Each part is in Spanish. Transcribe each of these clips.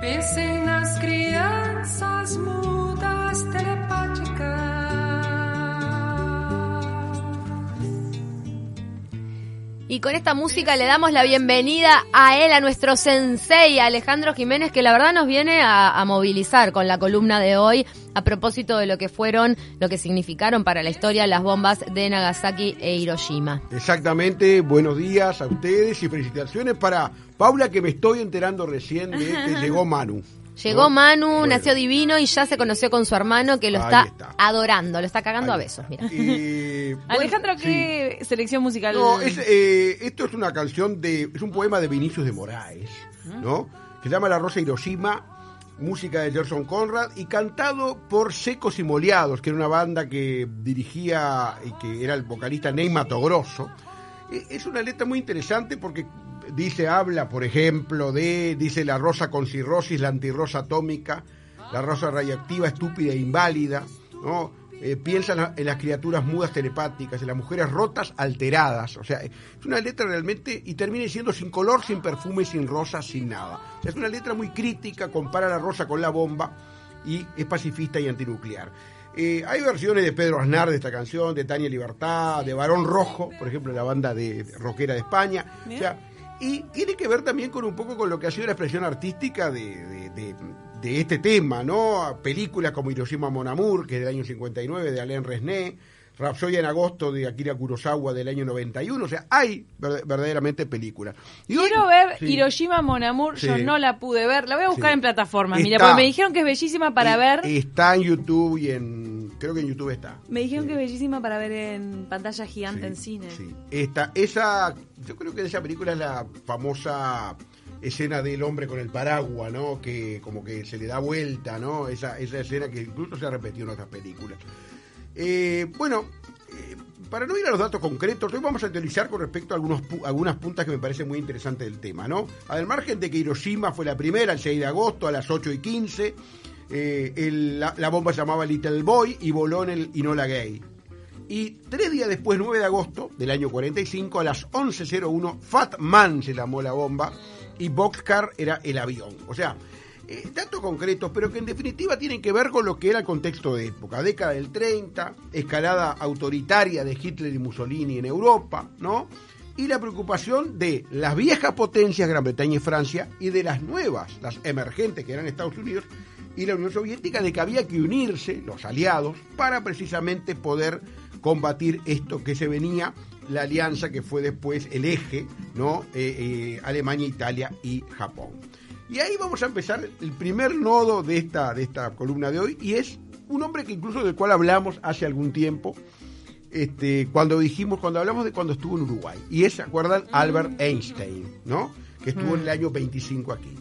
Pensem nas crianças mudas telepáticas. Y con esta música le damos la bienvenida a él, a nuestro sensei, Alejandro Jiménez, que la verdad nos viene a, a, movilizar con la columna de hoy a propósito de lo que fueron, lo que significaron para la historia las bombas de Nagasaki e Hiroshima. Exactamente, buenos días a ustedes y felicitaciones para Paula, que me estoy enterando recién de que llegó Manu. Llegó ¿no? Manu, Bueno. nació divino y ya se conoció con su hermano que lo está, está. adorando, lo está cagando Ahí a besos, mira. Eh, bueno, Alejandro, sí. ¿qué selección musical? No, es, eh, esto es una canción de. Es un poema de Vinicius de Moraes, ¿no? Que se llama La Rosa Hiroshima, música de Gerson Conrad y cantado por Secos y Moleados, que era una banda que dirigía y que era el vocalista Ney Grosso. Es una letra muy interesante porque dice, habla, por ejemplo, de, dice la rosa con cirrosis, la antirrosa atómica, la rosa radiactiva, estúpida e inválida, ¿no? Eh, piensa en, la- en las criaturas mudas telepáticas, en las mujeres rotas, alteradas. O sea, es una letra realmente, y termina siendo sin color, sin perfume, sin rosa, sin nada. O sea, es una letra muy crítica, compara la rosa con la bomba y es pacifista y antinuclear. Eh, hay versiones de Pedro Aznar de esta canción, de Tania Libertad, de Barón Rojo, por ejemplo, la banda de, de rockera de España. O sea, y tiene que ver también con un poco con lo que ha sido la expresión artística de, de- de- de este tema, ¿no? Películas como Hiroshima Mon Amour, que es del año 59, de Alain Resnais, Rapsodia en agosto de Akira Kurosawa del año 91, o sea, hay verd- verdaderamente películas. Y hoy- Quiero ver Sí. Hiroshima Mon Amour, yo no la pude ver. La voy a buscar Sí. en plataformas, mira, porque me dijeron que es bellísima para ver. Está en YouTube y en. Creo que en YouTube está. me dijeron Sí. que es bellísima para ver en pantalla gigante Sí, en cine. sí. Esta, esa, yo creo que esa película es la famosa escena del hombre con el paraguas, ¿no? Que como que se le da vuelta, ¿no? Esa, esa escena que incluso se ha repetido en otras películas. Eh, bueno, eh, para no ir a los datos concretos, hoy vamos a teorizar con respecto a algunos, algunas puntas que me parecen muy interesantes del tema, ¿no? Al margen de que Hiroshima fue la primera, el 6 de agosto, a las 8 y 15, eh, la bomba se llamaba Little Boy y voló en el Inola Gay. Y tres días después, 9 de agosto del año 45, a las 11.01, Fat Man se llamó la bomba y Boxcar era el avión. O sea, eh, datos concretos, pero que en definitiva tienen que ver con lo que era el contexto de época. Década del 30, escalada autoritaria de Hitler y Mussolini en Europa, ¿no? Y la preocupación de las viejas potencias, Gran Bretaña y Francia, y de las nuevas, las emergentes que eran Estados Unidos y la Unión Soviética, de que había que unirse, los aliados, para precisamente poder combatir esto que se venía, la alianza que fue después el eje, ¿no? Eh, eh, Alemania, Italia y Japón. Y ahí vamos a empezar el primer nodo de esta, de esta columna de hoy, y es un hombre que incluso del cual hablamos hace algún tiempo, este, cuando dijimos, cuando hablamos de cuando estuvo en Uruguay, y es, ¿se acuerdan? Albert Einstein, ¿no? Que estuvo en el año 25 aquí.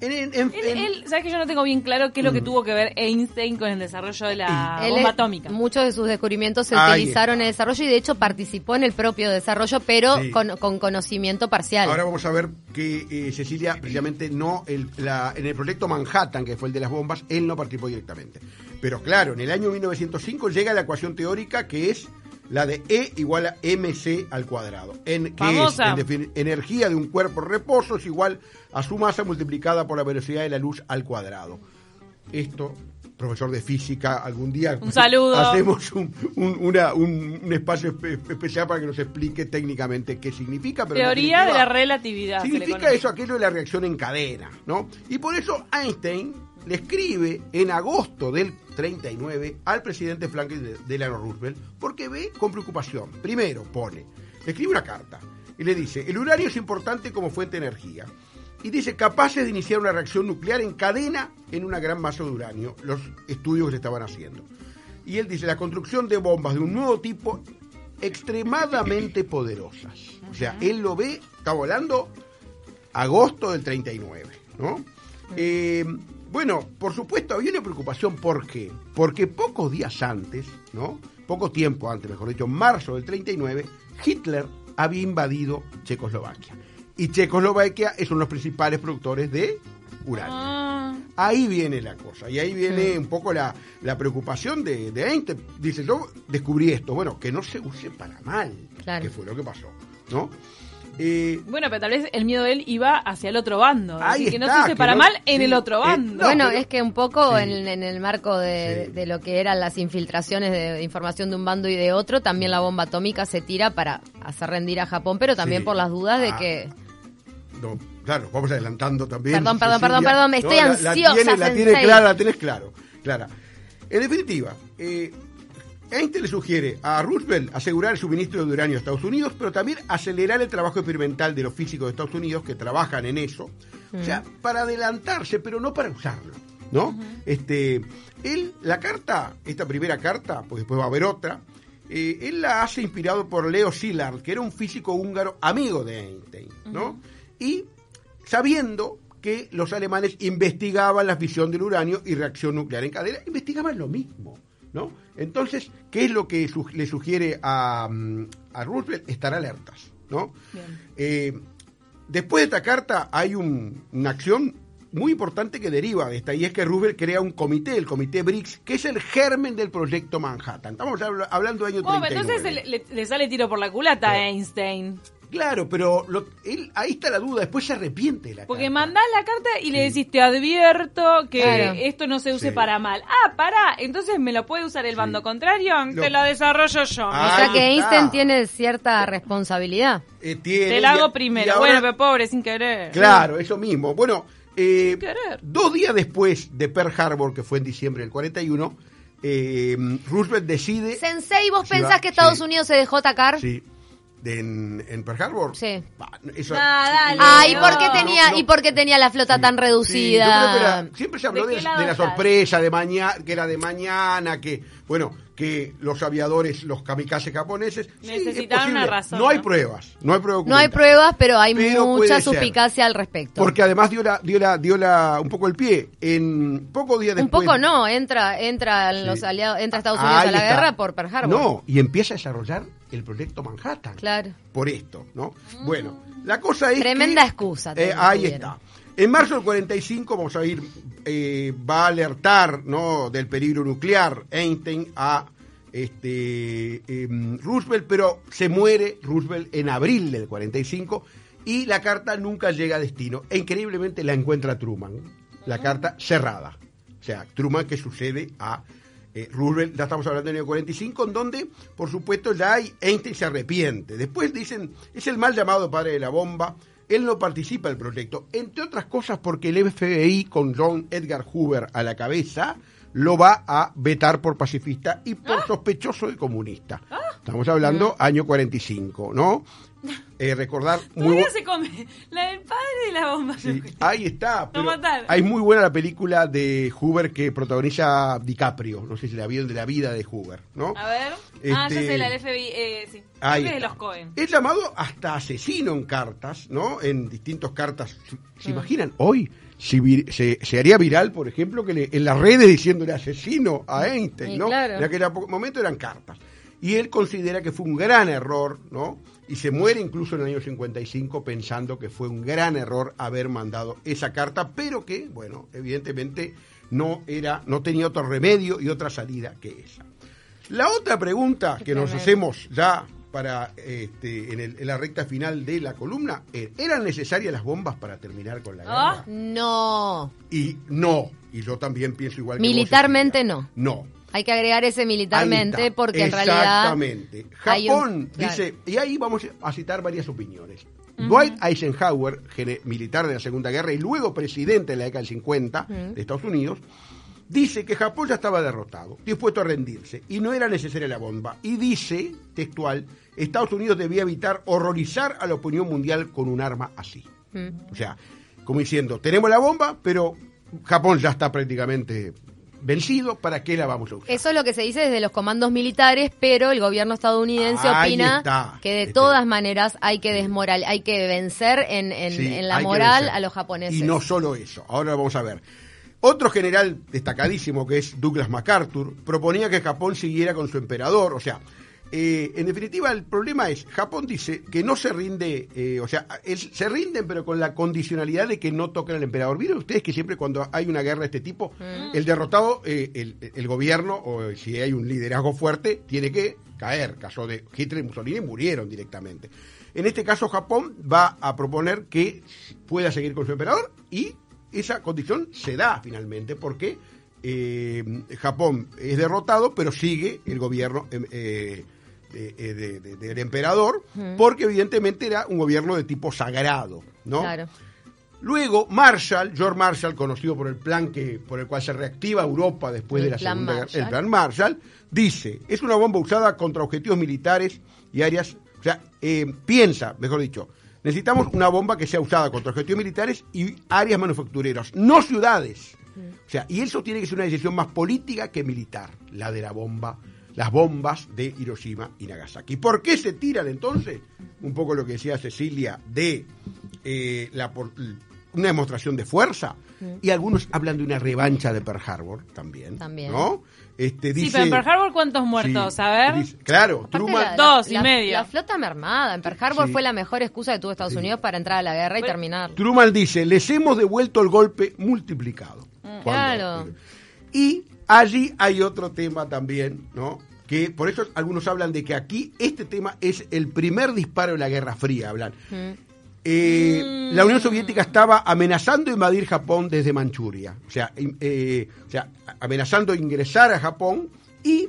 En- en- en- Él, en- él- ¿sabes que yo no tengo bien claro qué es lo Mm. que tuvo que ver Einstein con el desarrollo de la Él bomba es- atómica? Muchos de sus descubrimientos se Ahí utilizaron en el desarrollo y de hecho participó en el propio desarrollo, pero Sí. con, con conocimiento parcial. Ahora vamos a ver que eh, Cecilia, precisamente no, el- la- en el proyecto Manhattan, que fue el de las bombas, él no participó directamente. Pero claro, en el año 1905 llega la ecuación teórica que es la de E igual a mc al cuadrado. En, que es, en energía de un cuerpo reposo es igual a su masa multiplicada por la velocidad de la luz al cuadrado. Esto, profesor de física, algún día Un saludo. hacemos un, un- una- un- un espacio espe- especial para que nos explique técnicamente qué significa. Pero Teoría de la relatividad. Significa eso, aquello de la reacción en cadena, ¿no? Y por eso Einstein le escribe en agosto del 39 al presidente Franklin Delano Roosevelt porque ve con preocupación. Primero pone, le escribe una carta y le dice, el uranio es importante como fuente de energía. Y dice, capaces de iniciar una reacción nuclear en cadena en una gran masa de uranio, los estudios que se estaban haciendo. Y él dice, la construcción de bombas de un nuevo tipo extremadamente poderosas. O sea, él lo ve, está volando agosto del 39, ¿no? Eh, bueno, por supuesto, había una preocupación, ¿por qué? Porque pocos días antes, ¿no? Poco tiempo antes, mejor dicho, en marzo del 39, Hitler había invadido Checoslovaquia. Y Checoslovaquia es uno de los principales productores de uranio. Ah, Ahí viene la cosa, y ahí viene un poco la, la preocupación de, de Einstein. Dice, yo descubrí esto, bueno, que no se use para mal, Claro. que fue lo que pasó, ¿no? Eh, Bueno, pero tal vez el miedo de él iba hacia el otro bando. Ahí Así que no se que para no- mal en sí, el otro eh, bando. no, bueno, pero- es que un poco Sí. en, en el marco de, Sí. de lo que eran las infiltraciones de información de un bando y de otro, también la bomba atómica se tira para hacer rendir a Japón, pero también Sí. por las dudas de Ah. que... no, claro, vamos adelantando también. Perdón, perdón, Cecilia. perdón, perdón, estoy la- la, ansiosa, tiene, la tiene clara, la tenés claro, clara. En definitiva, eh, Einstein le sugiere a Roosevelt asegurar el suministro de uranio a Estados Unidos, pero también acelerar el trabajo experimental de los físicos de Estados Unidos que trabajan en eso. O sea, para adelantarse, pero no para usarlo. ¿No? Este, él, la carta, esta primera carta, pues después va a haber otra, eh, él la hace inspirado por Leo Szilard, que era un físico húngaro amigo de Einstein, ¿no? Y sabiendo que los alemanes investigaban la fisión del uranio y reacción nuclear en cadena, investigaban lo mismo, ¿no? Entonces, ¿qué es lo que su- le sugiere a, mm, a Roosevelt? Estar alertas, ¿no? Eh, después de esta carta hay un- una acción muy importante que deriva de esta, y es que Roosevelt crea un comité, el comité BRICS, que es el germen del proyecto Manhattan. Estamos habla- hablando de año Bueno, 39. entonces le, le- le sale tiro por la culata a Einstein. Claro, pero lo- él, ahí está la duda, después se arrepiente de la Porque carta. mandás la carta y le decís, te advierto que Claro. esto no se use Sí. para mal. Ah, pará, entonces me lo puede usar el bando contrario, Lo- te lo desarrollo yo. Ah, o sea que está. Einstein tiene cierta responsabilidad. Eh, tiene- te la hago y primero. ahora- Bueno, pero pobre, sin querer. Claro, eso mismo. Bueno, eh, Sin querer. dos días después de Pearl Harbor, que fue en diciembre del 41, eh, Roosevelt decide... Sensei, ¿vos pensás va, que Estados sí. Unidos se dejó atacar? Sí, de- en, en Pearl Harbor. Sí. Bah, eso- Nah, dale. Ah, ¿y No, por qué tenía, no. y por qué tenía la flota tan Sí, reducida? yo creo que era- siempre se habló ¿De de, la sorpresa, de mañana, que era de mañana, que, bueno, que los aviadores, los kamikazes japoneses. sí, es Necesitaban una razón, No hay pruebas, no hay pruebas. No hay pruebas, pero hay Pero mucha ser. suspicacia al respecto. Porque además dio la, dio la, dio la, un poco el pie. En pocos días Un después. poco no, entra, entra Sí. los aliados, entra Estados Unidos Ahí a la está. guerra por Pearl Harbor. No, y empieza a desarrollar el proyecto Manhattan. Claro. Por esto, ¿no? Bueno, la cosa es. Tremenda que- excusa Eh, también ahí tuvieron. está. En marzo del 45, vamos a ir, eh, va a alertar ¿no? del peligro nuclear Einstein a este em, Roosevelt, pero se muere Roosevelt en abril del 45 y la carta nunca llega a destino. E increíblemente la encuentra Truman, la carta cerrada. O sea, Truman que sucede a eh, Roosevelt, ya estamos hablando del año 45, en donde, por supuesto, ya hay, Einstein se arrepiente. Después dicen, es el mal llamado padre de la bomba, él no participa del proyecto, entre otras cosas porque el FBI, con John Edgar Hoover a la cabeza, lo va a vetar por pacifista y por sospechoso de comunista. Estamos hablando año 45, ¿no? Eh, recordar muy Todavía se come la del padre y la bomba. Sí, ahí está. pero hay muy buena la película de Hoover que protagoniza DiCaprio. No sé si la vieron de la vida de Hoover, ¿no? A ver. Ah, ya Este- sé, la del FBI. Eh, sí. Ahí es de los Cohen. Es llamado hasta asesino en cartas, ¿no? En distintos cartas. ¿Se, Mm. imaginan? Hoy si vir- se, se haría viral, por ejemplo, que le- en las redes diciéndole asesino a Einstein, Sí, ¿no? claro. En aquel momento eran cartas. Y él considera que fue un gran error, ¿no? Y se muere incluso en el año 55 pensando que fue un gran error haber mandado esa carta, pero que, bueno, evidentemente no era, no tenía otro remedio y otra salida que esa. La otra pregunta que nos hacemos ya para este, en, el- en la recta final de la columna es, ¿eran necesarias las bombas para terminar con la Ah. guerra? No. Y no, y yo también pienso igual que vos, Militarmente no. No. Hay que agregar ese militarmente porque en realidad Exactamente. un- Japón claro. dice, y ahí vamos a citar varias opiniones. Dwight Eisenhower, militar de la Segunda Guerra y luego presidente de la década del 50 de Estados Unidos, dice que Japón ya estaba derrotado, dispuesto a rendirse, y no era necesaria la bomba. Y dice, textual, Estados Unidos debía evitar horrorizar a la opinión mundial con un arma así. O sea, como diciendo, tenemos la bomba, pero Japón ya está prácticamente vencido, ¿para qué la vamos a usar? Eso es lo que se dice desde los comandos militares, pero el gobierno estadounidense Ahí opina está. que de Este- todas maneras hay que desmoral, hay que vencer en, en- Sí, en la moral a los japoneses. Y no solo eso, ahora vamos a ver. Otro general destacadísimo, que es Douglas MacArthur, proponía que Japón siguiera con su emperador. O sea, eh, en definitiva, el problema es, Japón dice que no se rinde, eh, o sea, es- se rinden, pero con la condicionalidad de que no toquen al emperador. ¿Vieron ustedes que siempre cuando hay una guerra de este tipo, el derrotado, eh, el, el gobierno, o si hay un liderazgo fuerte, tiene que caer? Caso de Hitler y Mussolini murieron directamente. En este caso, Japón va a proponer que pueda seguir con su emperador y esa condición se da finalmente porque Japón es derrotado, pero sigue el gobierno eh, de- de- de- del emperador, porque evidentemente era un gobierno de tipo sagrado, ¿no? Claro. Luego, Marshall, George Marshall, conocido por el plan que, por el cual se reactiva Europa después El de la Segunda Guerra, el plan Marshall, dice, es una bomba usada contra objetivos militares y áreas, o sea, eh, piensa, mejor dicho, necesitamos una bomba que sea usada contra objetivos militares y áreas manufactureras, no ciudades. O sea, y eso tiene que ser una decisión más política que militar, la de la bomba, las bombas de Hiroshima y Nagasaki. ¿Por qué se tiran entonces? Un poco lo que decía Cecilia de eh, la por- una demostración de fuerza. Y algunos hablan de una revancha de Pearl Harbor también. También. ¿No? Este, Sí, pero en Pearl Harbor, ¿cuántos muertos? Sí, a ver. dice- claro, Truman. la- Dos y la- medio. La flota mermada. En Pearl Harbor Sí. fue la mejor excusa que tuvo Estados Unidos para entrar a la guerra y terminar. Truman dice, les hemos devuelto el golpe multiplicado. Cuando- Claro. Y allí hay otro tema también, ¿no? Que por eso algunos hablan de que aquí este tema es el primer disparo de la Guerra Fría, hablan. Eh, La Unión Soviética estaba amenazando invadir Japón desde Manchuria, o sea, eh, o sea, amenazando ingresar a Japón y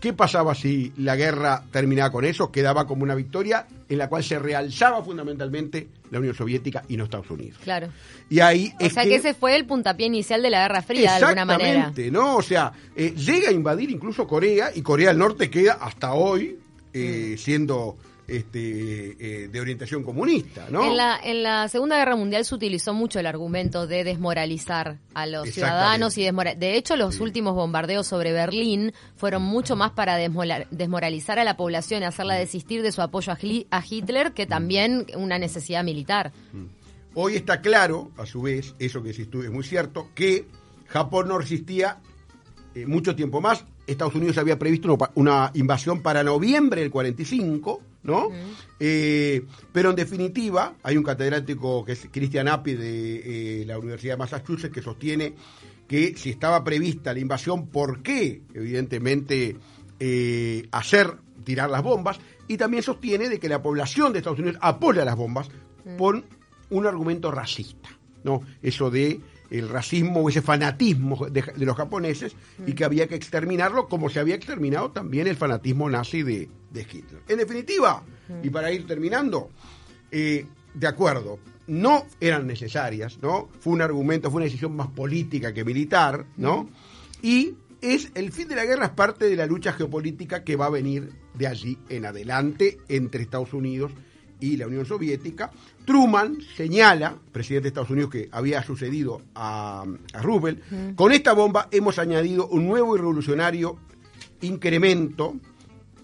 ¿Qué pasaba si la guerra terminaba con eso? Quedaba como una victoria en la cual se realzaba fundamentalmente la Unión Soviética y no Estados Unidos. Claro. Y ahí O es sea que ese fue el puntapié inicial de la Guerra Fría, de alguna manera. Exactamente, ¿no? O sea, eh, llega a invadir incluso Corea y Corea del Norte queda hasta hoy eh, siendo este, eh, de orientación comunista, ¿no? En, la, en la Segunda Guerra Mundial se utilizó mucho el argumento de desmoralizar a los ciudadanos y desmora- de hecho los Sí. últimos bombardeos sobre Berlín fueron mucho más para desmoralizar a la población y hacerla desistir de su apoyo a, Hitler que también una necesidad militar. Hoy está claro, a su vez, eso que decís tú es muy cierto, que Japón no resistía eh, mucho tiempo más. Estados Unidos había previsto una invasión para noviembre del 45, ¿no? Eh, pero en definitiva, hay un catedrático que es Christian Appi de eh, la Universidad de Massachusetts que sostiene que si estaba prevista la invasión, ¿por qué? Evidentemente, eh, hacer tirar las bombas. Y también sostiene de que la población de Estados Unidos apoya las bombas por un argumento racista, ¿no? Eso de el racismo o ese fanatismo de, los japoneses y que había que exterminarlo como se había exterminado también el fanatismo nazi de, de Hitler. En definitiva, y para ir terminando, eh, de acuerdo, no eran necesarias, ¿no? Fue un argumento, fue una decisión más política que militar, ¿no? Y es el fin de la guerra es parte de la lucha geopolítica que va a venir de allí en adelante entre Estados Unidos y la Unión Soviética. Truman señala, presidente de Estados Unidos, que había sucedido a, a Roosevelt, con esta bomba hemos añadido un nuevo y revolucionario incremento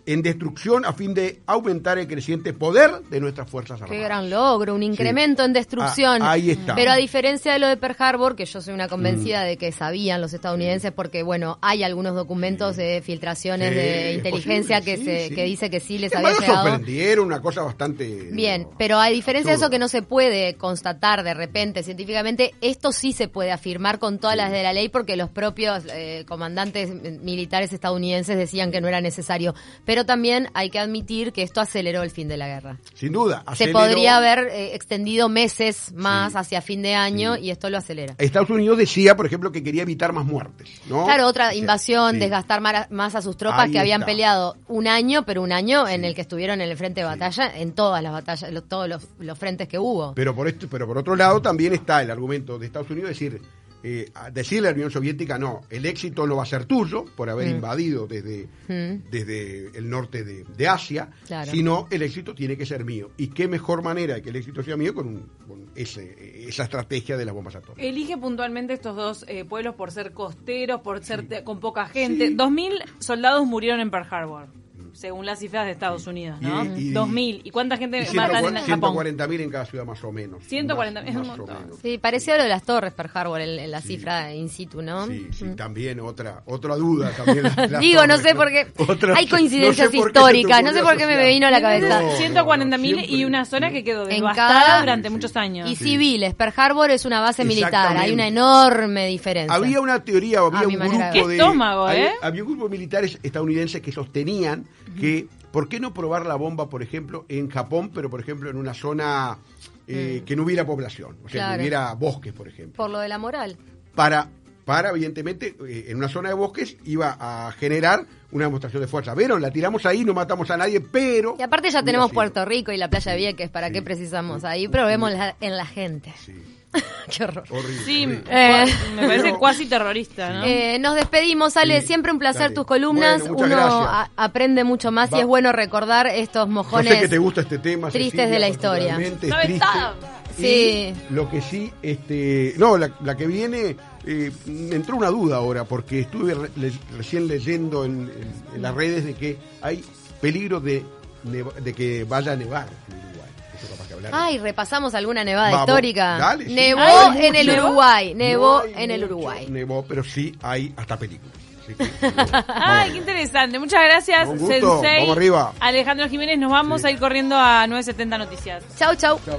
en destrucción a fin de aumentar el creciente poder de nuestras Fuerzas Armadas. Qué gran logro, un incremento en destrucción. Ah, ahí está. Pero a diferencia de lo de Pearl Harbor, que yo soy una convencida de que sabían los estadounidenses, porque bueno, hay algunos documentos de filtraciones Sí, de inteligencia posible, que sí, se que dice que sí les Es había llegado. sorprendieron, una cosa bastante... Bien, digo, pero a diferencia de eso que no se puede constatar de repente científicamente, esto sí se puede afirmar con todas las de la ley porque los propios eh, comandantes militares estadounidenses decían que no era necesario. Pero también hay que admitir que esto aceleró el fin de la guerra. Sin duda. Se podría haber eh, extendido meses más Sí. hacia fin de año y esto lo acelera. Estados Unidos decía, por ejemplo, que quería evitar más muertes, ¿no? Claro, otra O sea, invasión, sí. desgastar más a sus tropas Ahí que habían está. peleado un año, pero un año en el que estuvieron en el frente de batalla, en todas las batallas, lo- todos los, los frentes que hubo. Pero por esto, pero por otro lado también está el argumento de Estados Unidos decir, eh, decirle a la Unión Soviética no, el éxito no va a ser tuyo por haber invadido desde, Mm. desde el norte de, de Asia, Claro. sino el éxito tiene que ser mío. Y qué mejor manera de que el éxito sea mío con, un- con ese, esa estrategia de las bombas atómicas. Elige puntualmente estos dos eh, pueblos por ser costeros, por ser con poca gente. Dos mil soldados murieron en Pearl Harbor, según las cifras de Estados Unidos, ¿no? Y- y- Dos mil. ¿Y cuánta gente Y matan en Japón? 140.000 en cada ciudad más o menos. 140.000, Más- es un montón. Sí, pareció a lo de las torres Pearl Harbor, en, en la Sí. cifra in situ, ¿no? Sí, sí, Mm. también otra otra duda. También Digo, no sé por qué. Otra- Hay coincidencias no sé por qué se te históricas, no sé por qué me vino a la cabeza. No, no, 140.000 y una zona que quedó devastada cada- durante muchos años. Y civiles, Pearl Harbor es una base militar, hay una enorme diferencia. Había una teoría, había A mi un grupo de. Qué estómago, había, ¿eh? había un grupo de militares estadounidenses que sostenían que ¿Por qué no probar la bomba, por ejemplo, en Japón, pero por ejemplo en una zona eh, que no hubiera población? O sea, Claro. que hubiera bosques, por ejemplo. Por lo de la moral. Para, para evidentemente, eh, en una zona de bosques iba a generar una demostración de fuerza. ¿Vieron? La tiramos ahí, no matamos a nadie, pero... Y aparte ya tenemos sido. Puerto Rico y la playa de Vieques, ¿para Sí. qué precisamos ahí? Probemos la- en la gente. Sí, qué horror. horrible. Sí, horrible. Eh. me parece Pero- cuasi terrorista, ¿no? Eh, nos despedimos, Ale. Sí, Siempre un placer dale. tus columnas. Bueno, Uno a- aprende mucho más y es bueno recordar estos Yo mojones. sé que te gusta este tema. tristes Cecilia, de la historia. es. Sí. Lo que sí, este, no, la, la que viene, eh, me entró una duda ahora, porque estuve re- le- recién leyendo en, en- en las redes de que hay peligro de, de que vaya a nevar Ay, repasamos alguna nevada Vamos, histórica. dale, sí. Nevó en el. Uruguay. Nevó en el mucho Uruguay. Nevó, pero sí hay hasta películas. Ay, qué interesante. Muchas gracias, Un gusto. Sensei. Vamos arriba. Alejandro Jiménez, nos vamos Sí. a ir corriendo a 970 Noticias. Chau, chau. chao,